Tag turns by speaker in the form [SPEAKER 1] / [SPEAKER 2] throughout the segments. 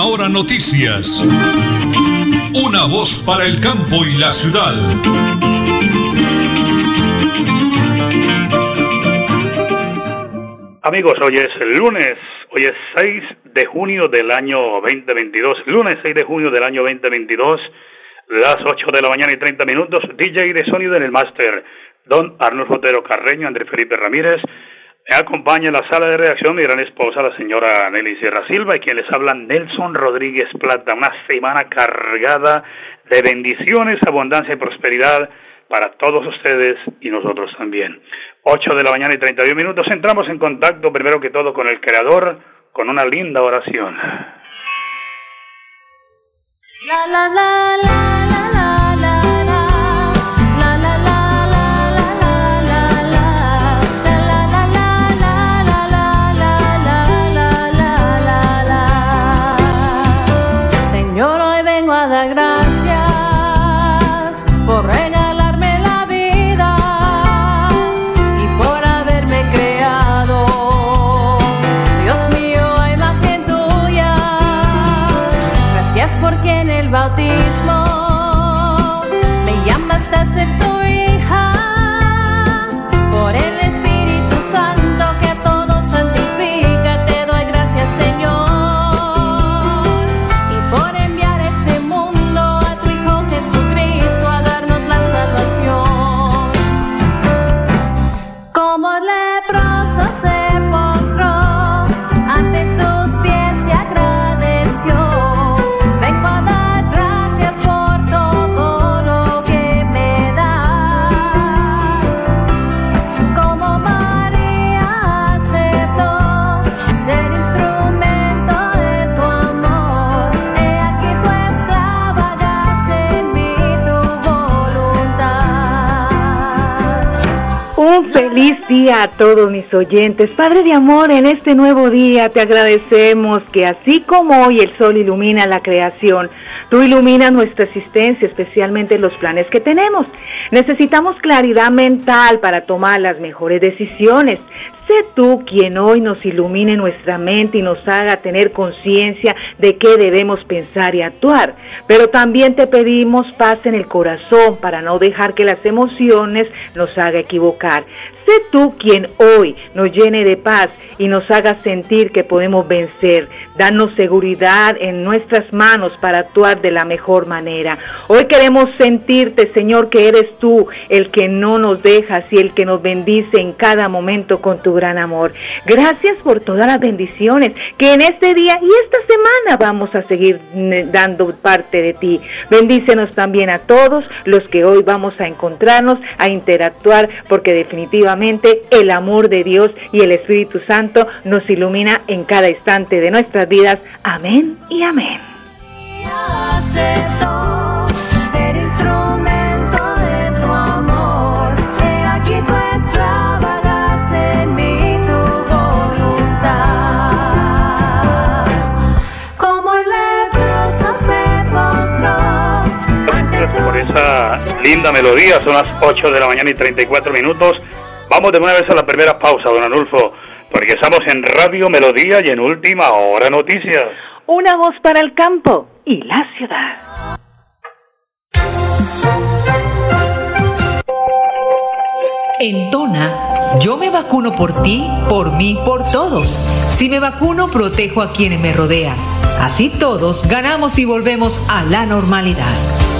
[SPEAKER 1] Última Hora Noticias. Una voz para el campo y la ciudad.
[SPEAKER 2] Amigos, hoy es lunes, hoy es 6 de junio del año 2022, lunes 6 de junio del año 2022, las 8 de la mañana y 30 minutos, DJ de sonido en el máster, don Arnold Fotero Carreño, Andrés Felipe Ramírez, me acompaña en la sala de redacción mi gran esposa, la señora Nelly Sierra Silva, y quien les habla Nelson Rodríguez Plata, una semana cargada de bendiciones, abundancia y prosperidad para todos ustedes y nosotros también. 8 de la mañana y 31 minutos, entramos en contacto primero que todo con el Creador, con una linda oración.
[SPEAKER 3] A
[SPEAKER 4] todos mis oyentes. Padre de amor, en este nuevo día te agradecemos que así como hoy el sol ilumina la creación, tú iluminas nuestra existencia, especialmente los planes que tenemos. Necesitamos claridad mental para tomar las mejores decisiones. Sé tú quien hoy nos ilumine nuestra mente y nos haga tener conciencia de qué debemos pensar y actuar. Pero también te pedimos paz en el corazón para no dejar que las emociones nos haga equivocar. Sé tú quien hoy nos llene de paz y nos haga sentir que podemos vencer. Danos seguridad en nuestras manos para actuar de la mejor manera. Hoy queremos sentirte, Señor, que eres tú el que no nos dejas y el que nos bendice en cada momento con tu gran amor. Gracias por todas las bendiciones que en este día y esta semana vamos a seguir mm, dando parte de ti. Bendícenos también a todos los que hoy vamos a encontrarnos, a interactuar, porque definitivamente el amor de Dios y el Espíritu Santo nos ilumina en cada instante de nuestras vidas. Amén y amén.
[SPEAKER 2] por esa linda melodía. Son las 8 de la mañana y 34 minutos. Vamos de una vez a la primera pausa, don Anulfo, porque estamos en Radio Melodía y en Última Hora Noticias.
[SPEAKER 4] Una voz para el campo y la ciudad.
[SPEAKER 5] En Tona, yo me vacuno por ti, por mí, por todos. Si me vacuno, protejo a quienes me rodean. Así todos ganamos y volvemos a la normalidad.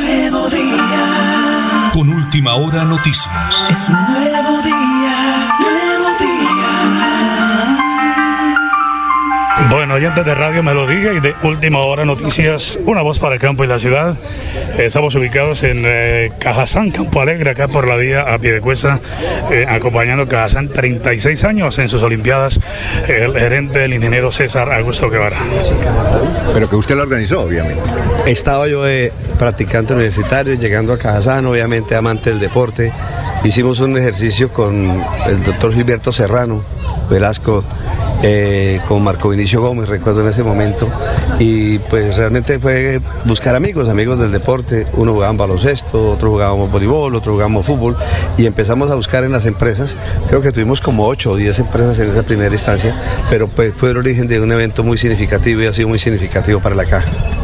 [SPEAKER 6] día.
[SPEAKER 1] Con última hora noticias.
[SPEAKER 6] Es un nuevo día, nuevo día.
[SPEAKER 7] Bueno, oyentes de Radio Melodía y de Última Hora Noticias, una voz para el campo y la ciudad. Eh, Estamos ubicados en eh, Cajazán, Campo Alegre, acá por la vía a pie de cuesta, eh, acompañando Cajazán 36 años en sus Olimpiadas, el gerente, el ingeniero César Augusto Guevara.
[SPEAKER 8] Pero que usted lo organizó, obviamente.
[SPEAKER 9] Estaba yo de practicante universitario, llegando a Cajazán, obviamente amante del deporte. Hicimos un ejercicio con el doctor Gilberto Serrano Velasco, eh, con Marco Vinicio Gómez, recuerdo en ese momento. Y pues realmente fue buscar amigos, amigos del deporte. Uno jugaba baloncesto, otro jugábamos voleibol, otro jugábamos fútbol. Y empezamos a buscar en las empresas. Creo que tuvimos como 8 o 10 empresas en esa primera instancia, pero pues fue el origen de un evento muy significativo y ha sido muy significativo para la caja.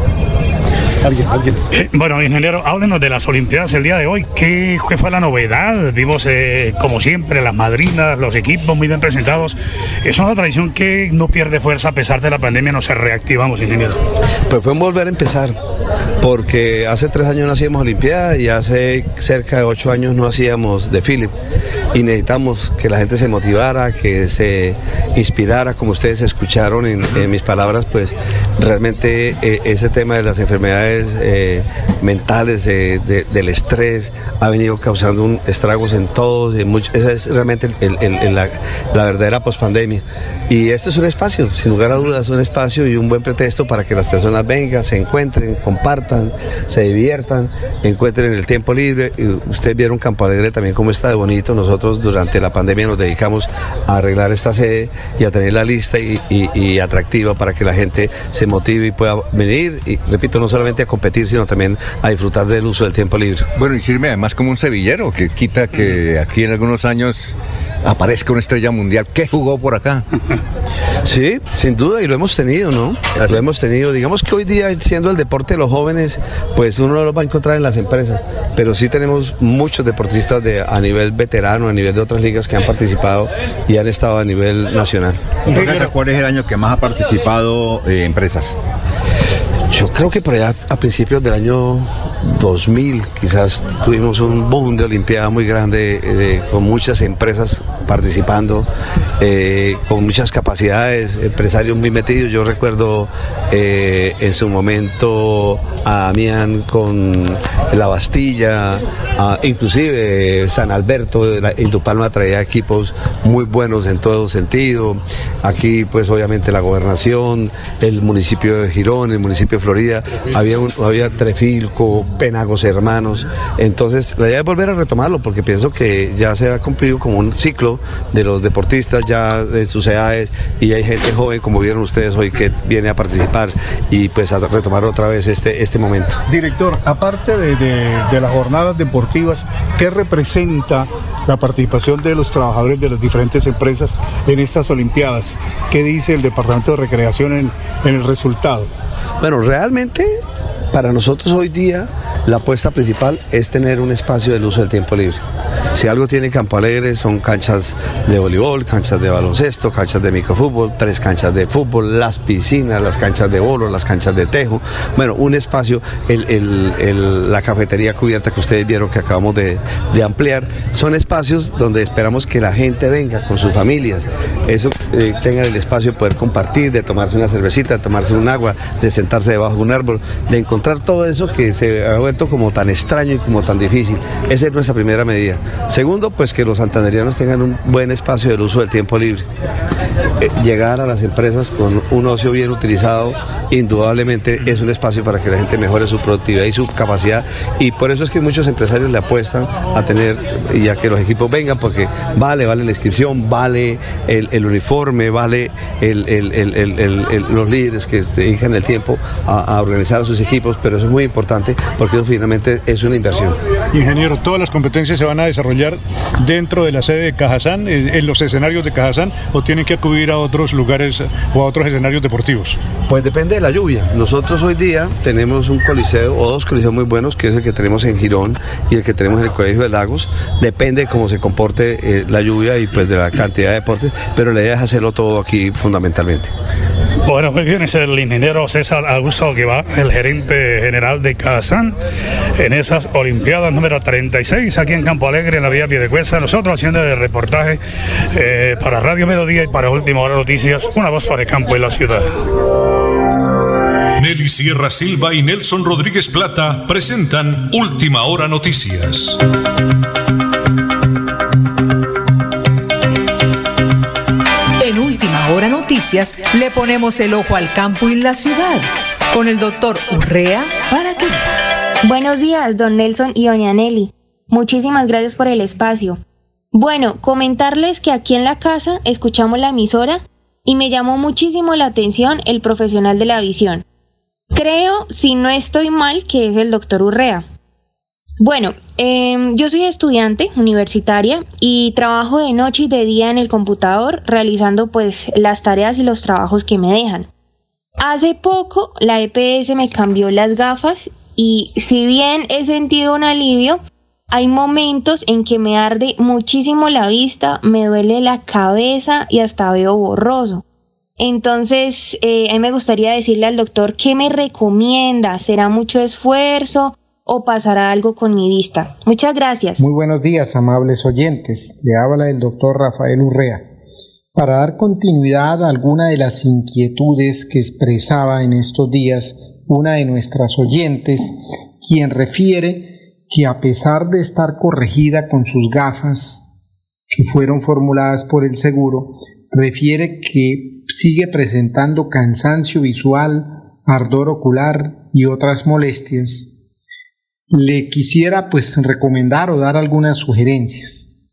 [SPEAKER 7] Eh, Bueno, ingeniero, háblenos de las Olimpiadas el día de hoy. ¿Qué, fue la novedad? Vimos, eh, como siempre, las madrinas, los equipos muy bien presentados. Es una tradición que no pierde fuerza a pesar de la pandemia, nos reactivamos, ingeniero.
[SPEAKER 9] Pues fue un volver a empezar, porque hace tres años no hacíamos Olimpiadas y hace cerca de ocho años no hacíamos desfile. Y necesitamos que la gente se motivara, que se inspirara, como ustedes escucharon en, mis palabras, pues realmente eh, ese tema de las enfermedades eh, mentales, de- del estrés, ha venido causando un estragos en todos. Esa es realmente la verdadera pospandemia. Y este es un espacio, sin lugar a dudas, un espacio y un buen pretexto para que las personas vengan, se encuentren, compartan, se diviertan, encuentren el tiempo libre. Ustedes vieron Campo Alegre también cómo está de bonito. Nosotros durante la pandemia nos dedicamos a arreglar esta sede y a tener la lista y, y- y atractiva para que la gente se motive y pueda venir. Y repito, no solamente a competir, sino también a disfrutar del uso del tiempo libre.
[SPEAKER 8] Bueno, y sirve además como un sevillero, que quita que aquí en algunos años aparezca una estrella mundial. ¿Qué jugó por acá?
[SPEAKER 9] Sí, sin duda, y lo hemos tenido, ¿no? Lo hemos tenido. Digamos que hoy día, siendo el deporte de los jóvenes, pues uno no lo va a encontrar en las empresas, pero sí tenemos muchos deportistas de, a nivel veterano, a nivel de otras ligas que han participado y han estado a nivel nacional.
[SPEAKER 10] Entonces, ¿cuál es el año que más ha participado eh, empresas?
[SPEAKER 9] Yo creo que por allá a principios del año 2000 quizás tuvimos un boom de Olimpiada muy grande eh, con muchas empresas participando, eh, con muchas capacidades, empresarios muy metidos. Yo recuerdo eh, en su momento a Damián con la Bastilla, a- inclusive San Alberto, Indupalma traía equipos muy buenos en todo sentido. Aquí pues obviamente la gobernación, el municipio de Girón, el municipio de Florida, había, un- había Trefilco, Penagos Hermanos. Entonces la idea es volver a retomarlo porque pienso que ya se ha cumplido como un ciclo de los deportistas ya en sus edades y hay gente joven, como vieron ustedes hoy, que viene a participar y pues a retomar otra vez este, este momento.
[SPEAKER 11] Director, aparte de, de, de las jornadas deportivas, ¿qué representa la participación de los trabajadores de las diferentes empresas en estas Olimpiadas? ¿Qué dice el Departamento de Recreación en, en el resultado?
[SPEAKER 9] Bueno, realmente para nosotros hoy día la apuesta principal es tener un espacio del uso del tiempo libre. Si algo tiene Campo Alegre son canchas de voleibol, canchas de baloncesto, canchas de microfútbol, tres canchas de fútbol, las piscinas, las canchas de bolo, las canchas de tejo. Bueno, un espacio, la cafetería cubierta que ustedes vieron que acabamos de, ampliar, son espacios donde esperamos que la gente venga con sus familias. Eso eh, tengan el espacio de poder compartir, de tomarse una cervecita, de tomarse un agua, de sentarse debajo de un árbol, de encontrar todo eso que se ha como tan extraño y como tan difícil. Esa es nuestra primera medida. Segundo, pues que los santanderianos tengan un buen espacio del uso del tiempo libre. Eh, llegar a las empresas con un ocio bien utilizado, indudablemente es un espacio para que la gente mejore su productividad y su capacidad. Y por eso es que muchos empresarios le apuestan a tener y a que los equipos vengan, porque vale, vale la inscripción, vale el, uniforme, vale los líderes que dedican el tiempo a, a, organizar a sus equipos, pero eso es muy importante porque finalmente es una inversión.
[SPEAKER 11] Ingeniero, todas las competencias se van a desarrollar dentro de la sede de Cajazán, en los escenarios de Cajazán, o tienen que acudir a otros lugares o a otros escenarios deportivos?
[SPEAKER 9] Pues depende de la lluvia. Nosotros hoy día tenemos un coliseo o dos coliseos muy buenos, que es el que tenemos en Girón y el que tenemos en el Colegio de Lagos. Depende de cómo se comporte eh, la lluvia y pues de la cantidad de deportes, pero la idea es hacerlo todo aquí fundamentalmente.
[SPEAKER 7] Bueno, muy bien, es el ingeniero César Augusto Guevara, el gerente general de Cajazán, en esas Olimpiadas número 36 aquí en Campo Alegre, en la vía Piedecuesta. Nosotros haciendo el reportaje eh, para Radio Mediodía y para Última Hora Noticias, una voz para el campo y la ciudad.
[SPEAKER 1] Nelly Sierra Silva y Nelson Rodríguez Plata presentan
[SPEAKER 5] Última Hora Noticias. Le ponemos el ojo al campo y la ciudad con el doctor Urrea para que
[SPEAKER 12] Buenos días, don Nelson y doña Nelly. Muchísimas gracias por el espacio. Bueno, comentarles que aquí en la casa escuchamos la emisora y me llamó muchísimo la atención el profesional de la visión. Creo, si no estoy mal, que es el doctor Urrea. Bueno, eh, yo soy estudiante universitaria y trabajo de noche y de día en el computador realizando pues las tareas y los trabajos que me dejan. Hace poco la EPS me cambió las gafas y si bien he sentido un alivio, hay momentos en que me arde muchísimo la vista, me duele la cabeza y hasta veo borroso. Entonces, eh, a mí me gustaría decirle al doctor qué me recomienda. ¿Será mucho esfuerzo o pasará algo con mi vista? Muchas gracias.
[SPEAKER 13] Muy buenos días, amables oyentes. Le habla el doctor Rafael Urrea. Para dar continuidad a alguna de las inquietudes que expresaba en estos días una de nuestras oyentes, quien refiere que a pesar de estar corregida con sus gafas, que fueron formuladas por el seguro, refiere que sigue presentando cansancio visual, ardor ocular y otras molestias. Le quisiera pues recomendar o dar algunas sugerencias.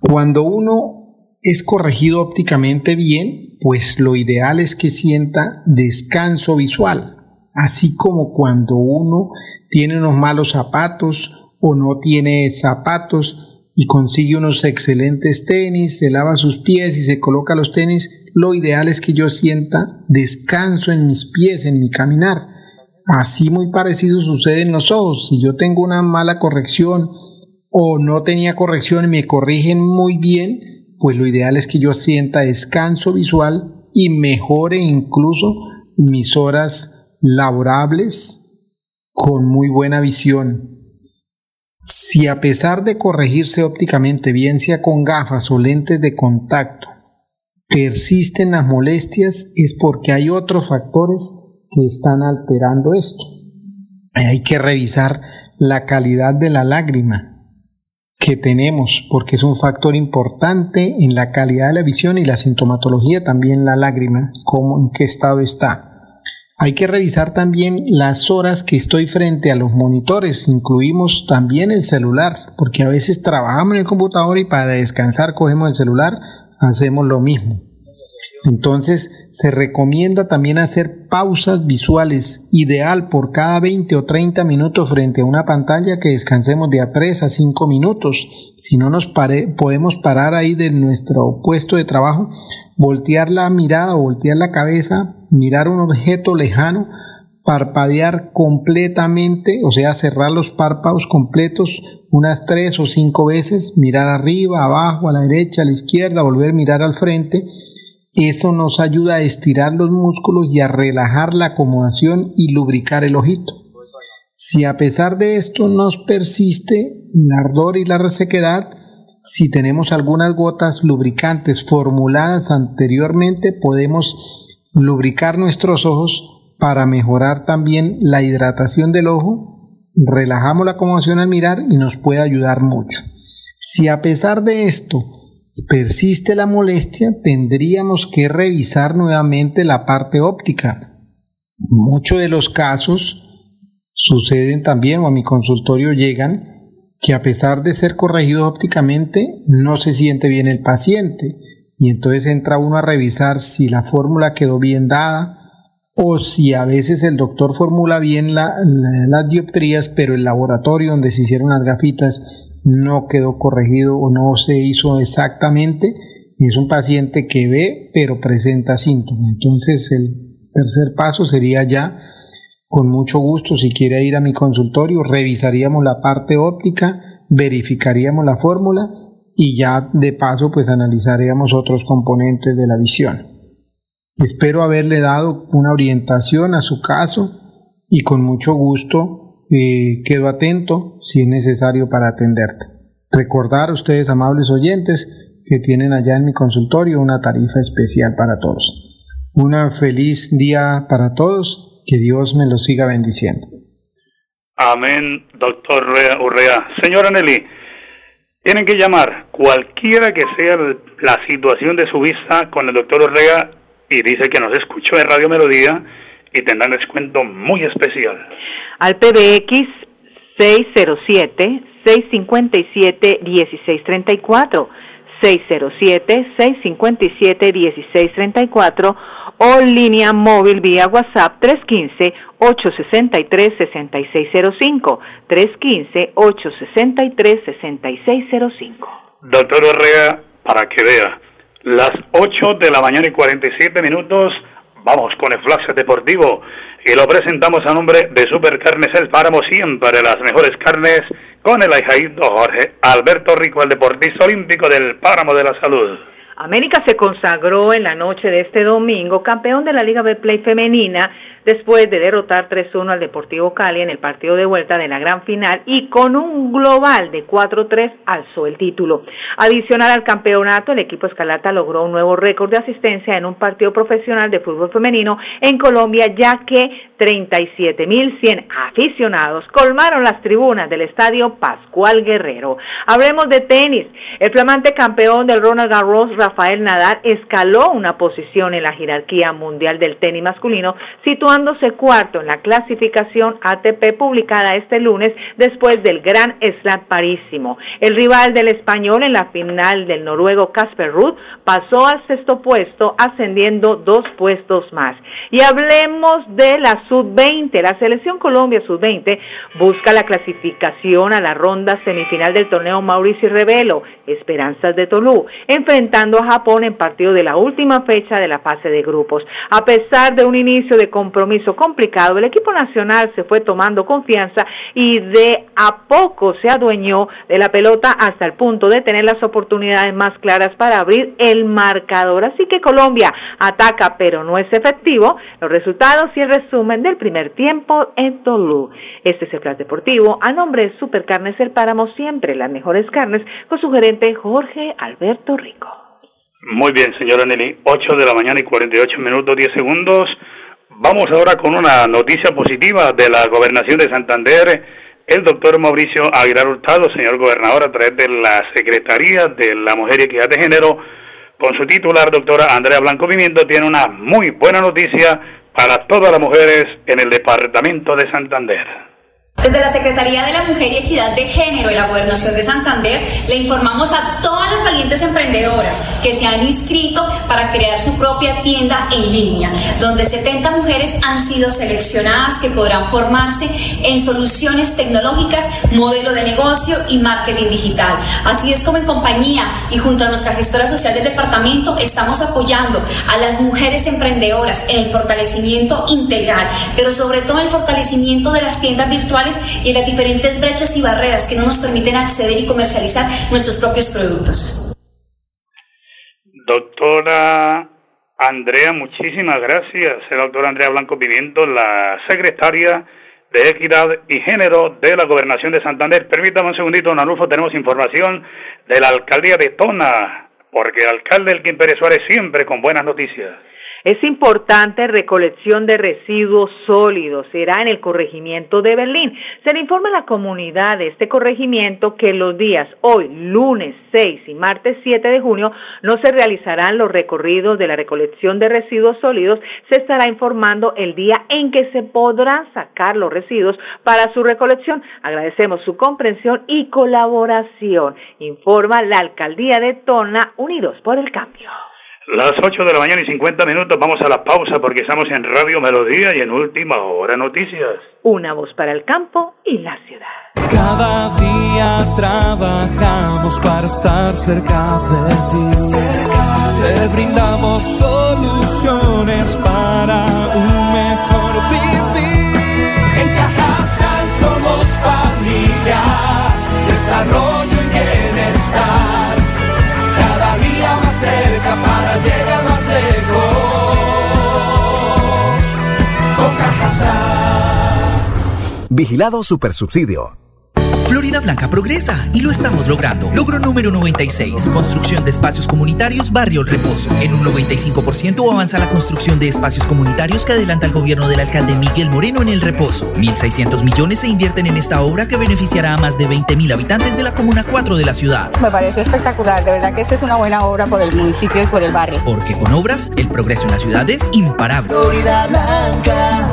[SPEAKER 13] Cuando uno es corregido ópticamente bien, pues lo ideal es que sienta descanso visual, así como cuando uno tiene unos malos zapatos o no tiene zapatos y consigue unos excelentes tenis, se lava sus pies y se coloca los tenis, lo ideal es que yo sienta descanso en mis pies, en mi caminar. Así muy parecido sucede en los ojos. Si yo tengo una mala corrección o no tenía corrección y me corrigen muy bien, pues lo ideal es que yo sienta descanso visual y mejore incluso mis horas laborables con muy buena visión. Si a pesar de corregirse ópticamente, bien sea con gafas o lentes de contacto, persisten las molestias, es porque hay otros factores que están alterando esto. Hay que revisar la calidad de la lágrima, que tenemos, porque es un factor importante en la calidad de la visión y la sintomatología, también la lágrima, cómo, en qué estado está. Hay que revisar también las horas que estoy frente a los monitores. Incluimos también el celular, porque a veces trabajamos en el computador y para descansar cogemos el celular, hacemos lo mismo. Entonces se recomienda también hacer pausas visuales, ideal por cada 20 o 30 minutos frente a una pantalla que descansemos de a 3 a 5 minutos. Si no nos podemos parar ahí de nuestro puesto de trabajo, voltear la mirada, voltear la cabeza, mirar un objeto lejano, parpadear completamente, o sea, cerrar los párpados completos unas tres o cinco veces, mirar arriba, abajo, a la derecha, a la izquierda, volver a mirar al frente eso nos ayuda a estirar los músculos y a relajar la acomodación y lubricar el ojito. Si a pesar de esto nos persiste el ardor y la resequedad, si tenemos algunas gotas lubricantes formuladas anteriormente, podemos lubricar nuestros ojos para mejorar también la hidratación del ojo, relajamos la acomodación al mirar y nos puede ayudar mucho. Si a pesar de esto persiste la molestia, tendríamos que revisar nuevamente la parte óptica. Muchos de los casos suceden también o a mi consultorio llegan que a pesar de ser corregidos ópticamente no se siente bien el paciente y entonces entra uno a revisar si la fórmula quedó bien dada o si a veces el doctor formula bien las dioptrías pero el laboratorio donde se hicieron las gafitas no quedó corregido o no se hizo exactamente. Es un paciente que ve pero presenta síntomas. Entonces el tercer paso sería ya, con mucho gusto, si quiere ir a mi consultorio, revisaríamos la parte óptica, verificaríamos la fórmula y ya de paso pues analizaríamos otros componentes de la visión. Espero haberle dado una orientación a su caso y con mucho gusto quedo atento si es necesario para atenderte. Recordar ustedes, amables oyentes, que tienen allá en mi consultorio una tarifa especial para todos. Una feliz día para todos, que Dios me los siga bendiciendo.
[SPEAKER 7] Amén, doctor Urrea. Señora Nelly, tienen que llamar cualquiera que sea la situación de su vista con el doctor Urrea y dice que nos escuchó en Radio Melodía y tendrán descuento muy especial
[SPEAKER 4] al PBX 607-657-1634, 607-657-1634 o línea móvil vía WhatsApp 315-863-6605, 315-863-6605.
[SPEAKER 7] Doctor Orrea, para que vea, las 8 de la mañana y 47 minutos, vamos con el flash deportivo y lo presentamos a nombre de Supercarnes El Páramo, siempre las mejores carnes, con el ahijaído Jorge Alberto Rico, el deportista olímpico del Páramo de la Salud.
[SPEAKER 4] América se consagró en la noche de este domingo campeón de la Liga Betplay femenina después de derrotar 3-1 al Deportivo Cali en el partido de vuelta de la gran final y con un global de 4-3 alzó el título. Adicional al campeonato, el equipo Escalata logró un nuevo récord de asistencia en un partido profesional de fútbol femenino en Colombia, ya que 37.100 aficionados colmaron las tribunas del estadio Pascual Guerrero. Hablemos de tenis. El flamante campeón del Ronald Garros, Rafael Nadal, escaló una posición en la jerarquía mundial del tenis masculino, situando cuarto en la clasificación ATP publicada este lunes después del Gran Slam parísimo. El rival del español en la final del noruego Casper Ruud pasó al sexto puesto, ascendiendo dos puestos más. Y hablemos de la sub-20. La selección Colombia sub-20 busca la clasificación a la ronda semifinal del torneo Mauricio Revelo, Esperanzas de Tolú, enfrentando a Japón en partido de la última fecha de la fase de grupos. A pesar de un inicio de compromiso complicado, el equipo nacional se fue tomando confianza y de a poco se adueñó de la pelota hasta el punto de tener las oportunidades más claras para abrir el marcador. Así que Colombia ataca pero no es efectivo. Los resultados y el resumen del primer tiempo en Tolú. Este es el Plan Deportivo a nombre de Supercarnes El Páramo, siempre las mejores carnes, con su gerente Jorge Alberto Rico.
[SPEAKER 7] Muy bien, señora Nelly. 8 de la mañana y 48 minutos 10 segundos. Vamos ahora con una noticia positiva de la gobernación de Santander. El doctor Mauricio Aguilar Hurtado, señor gobernador, a través de la Secretaría de la Mujer y Equidad de Género, con su titular, doctora Andrea Blanco Pimiento, tiene una muy buena noticia para todas las mujeres en el departamento de Santander.
[SPEAKER 14] Desde la Secretaría de la Mujer y Equidad de Género y la Gobernación de Santander le informamos a todas las valientes emprendedoras que se han inscrito para crear su propia tienda en línea, donde 70 mujeres han sido seleccionadas que podrán formarse en soluciones tecnológicas, modelo de negocio y marketing digital. Así es como en compañía y junto a nuestra gestora social del departamento estamos apoyando a las mujeres emprendedoras en el fortalecimiento integral, pero sobre todo en el fortalecimiento de las tiendas virtuales y las diferentes brechas y barreras que no nos permiten acceder y comercializar nuestros propios productos.
[SPEAKER 7] Doctora Andrea, muchísimas gracias. La doctora Andrea Blanco Pimiento, la secretaria de Equidad y Género de la Gobernación de Santander. Permítame un segundito, don Anulfo, tenemos información de la alcaldía de Tona, porque el alcalde Elkin Pérez Suárez siempre con buenas noticias.
[SPEAKER 4] Es importante recolección de residuos sólidos. Será en el corregimiento de Berlín. Se le informa a la comunidad de este corregimiento que los días hoy, lunes 6 y martes 7 de junio, no se realizarán los recorridos de la recolección de residuos sólidos. Se estará informando el día en que se podrán sacar los residuos para su recolección. Agradecemos su comprensión y colaboración. Informa la alcaldía de Tona, Unidos por el Cambio.
[SPEAKER 7] Las 8 de la mañana y 50 minutos, vamos a la pausa porque estamos en Radio Melodía y en Última Hora Noticias.
[SPEAKER 4] Una voz para el campo y la ciudad.
[SPEAKER 6] Cada día trabajamos para estar cerca de ti. Te brindamos soluciones para un mejor vivir. En Cajasal somos familia, desarrollo
[SPEAKER 15] Vigilado Supersubsidio.
[SPEAKER 16] Florida Blanca progresa y lo estamos logrando. Logro número 96, construcción de espacios comunitarios Barrio El Reposo. En un 95% avanza la construcción de espacios comunitarios que adelanta el gobierno del alcalde Miguel Moreno en El Reposo. 1.600 millones se invierten en esta obra que beneficiará a más de 20.000 habitantes de la Comuna 4 de la ciudad.
[SPEAKER 17] Me pareció espectacular, de verdad que esta es una buena obra por el municipio y por el barrio.
[SPEAKER 16] Porque con obras, el progreso en la ciudad es imparable.
[SPEAKER 6] Florida Blanca,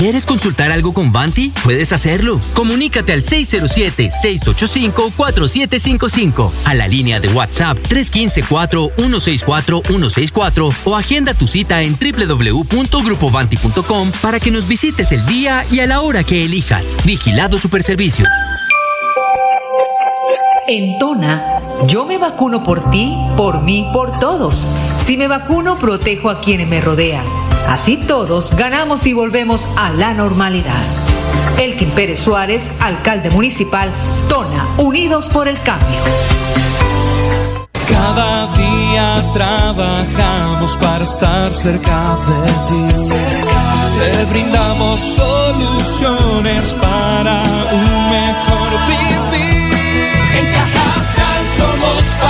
[SPEAKER 18] ¿Quieres consultar algo con Banti? Puedes hacerlo. Comunícate al 607-685-4755, a la línea de WhatsApp 315-4164-164 o agenda tu cita en www.grupovanti.com para que nos visites el día y a la hora que elijas. Vigilado Superservicios. En Tona, yo me vacuno por ti, por mí, por todos. Si me vacuno, protejo a quienes me rodean. Así todos ganamos y volvemos a la normalidad. Elkin Pérez Suárez, alcalde municipal, Tona, Unidos por el Cambio.
[SPEAKER 6] Cada día trabajamos para estar cerca de ti. Te brindamos soluciones para un mejor vivir. En Cajasal somos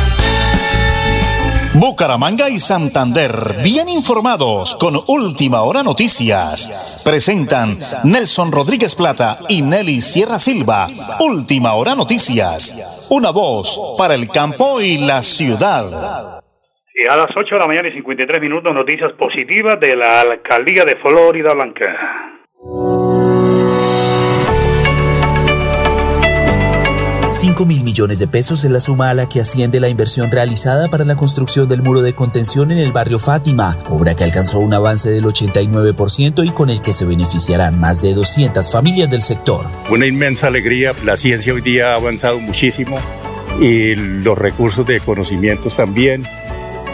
[SPEAKER 19] Bucaramanga y Santander, bien informados con Última Hora Noticias. Presentan Nelson Rodríguez Plata y Nelly Sierra Silva. Última Hora Noticias. Una voz para el campo y la ciudad.
[SPEAKER 7] Y a las 8 de la mañana y 53 minutos, noticias positivas de la alcaldía de Florida Blanca.
[SPEAKER 16] 5 mil millones de pesos es la suma a la que asciende la inversión realizada para la construcción del muro de contención en el barrio Fátima, obra que alcanzó un avance del 89% y con el que se beneficiarán más de 200 familias del sector.
[SPEAKER 20] Una inmensa alegría, la ciencia hoy día ha avanzado muchísimo y los recursos de conocimientos también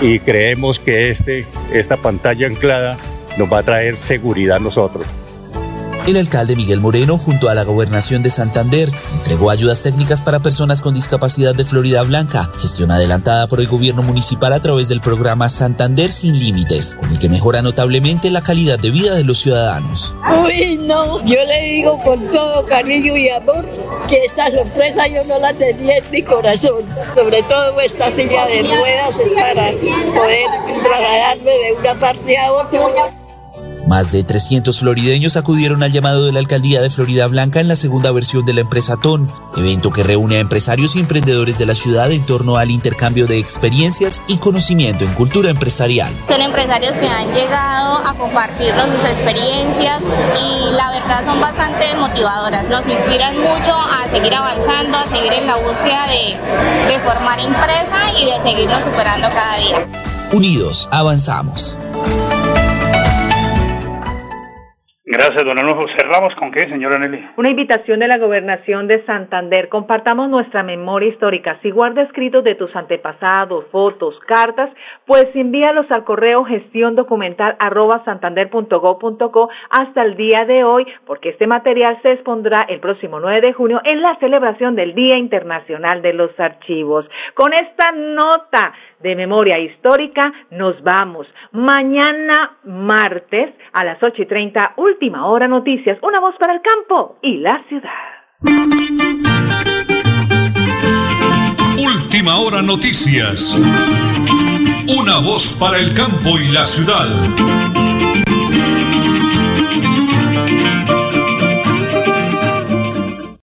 [SPEAKER 20] y creemos que este, esta pantalla anclada nos va a traer seguridad a nosotros.
[SPEAKER 16] El alcalde Miguel Moreno, junto a la gobernación de Santander, entregó ayudas técnicas para personas con discapacidad de Florida Blanca, gestión adelantada por el gobierno municipal a través del programa Santander Sin Límites, con el que mejora notablemente la calidad de vida de los ciudadanos.
[SPEAKER 21] Uy, no, yo le digo con todo cariño y amor que esta sorpresa yo no la tenía en mi corazón. Sobre todo esta silla de ruedas es para poder trasladarme de una parte a otra.
[SPEAKER 16] Más de 300 florideños acudieron al llamado de la alcaldía de Florida Blanca en la segunda versión de la empresa TON, evento que reúne a empresarios y emprendedores de la ciudad en torno al intercambio de experiencias y conocimiento en cultura empresarial.
[SPEAKER 22] Son empresarios que han llegado a compartirnos sus experiencias y la verdad son bastante motivadoras, nos inspiran mucho a seguir avanzando, a seguir en la búsqueda de, de formar empresa y de seguirnos superando cada día.
[SPEAKER 16] Unidos, avanzamos.
[SPEAKER 7] Gracias, don Arnulfo. ¿Cerramos con qué, señora Nelly?
[SPEAKER 4] Una invitación de la Gobernación de Santander. Compartamos nuestra memoria histórica. Si guarda escritos de tus antepasados, fotos, cartas, pues envíalos al correo gestión santander.go.co hasta el día de hoy, porque este material se expondrá el próximo 9 de junio en la celebración del Día Internacional de los Archivos. Con esta nota de memoria histórica nos vamos. Mañana martes a las 8 y 30, última hora noticias, una voz para el campo y la ciudad.
[SPEAKER 1] Última hora noticias. Una voz para el campo y la ciudad.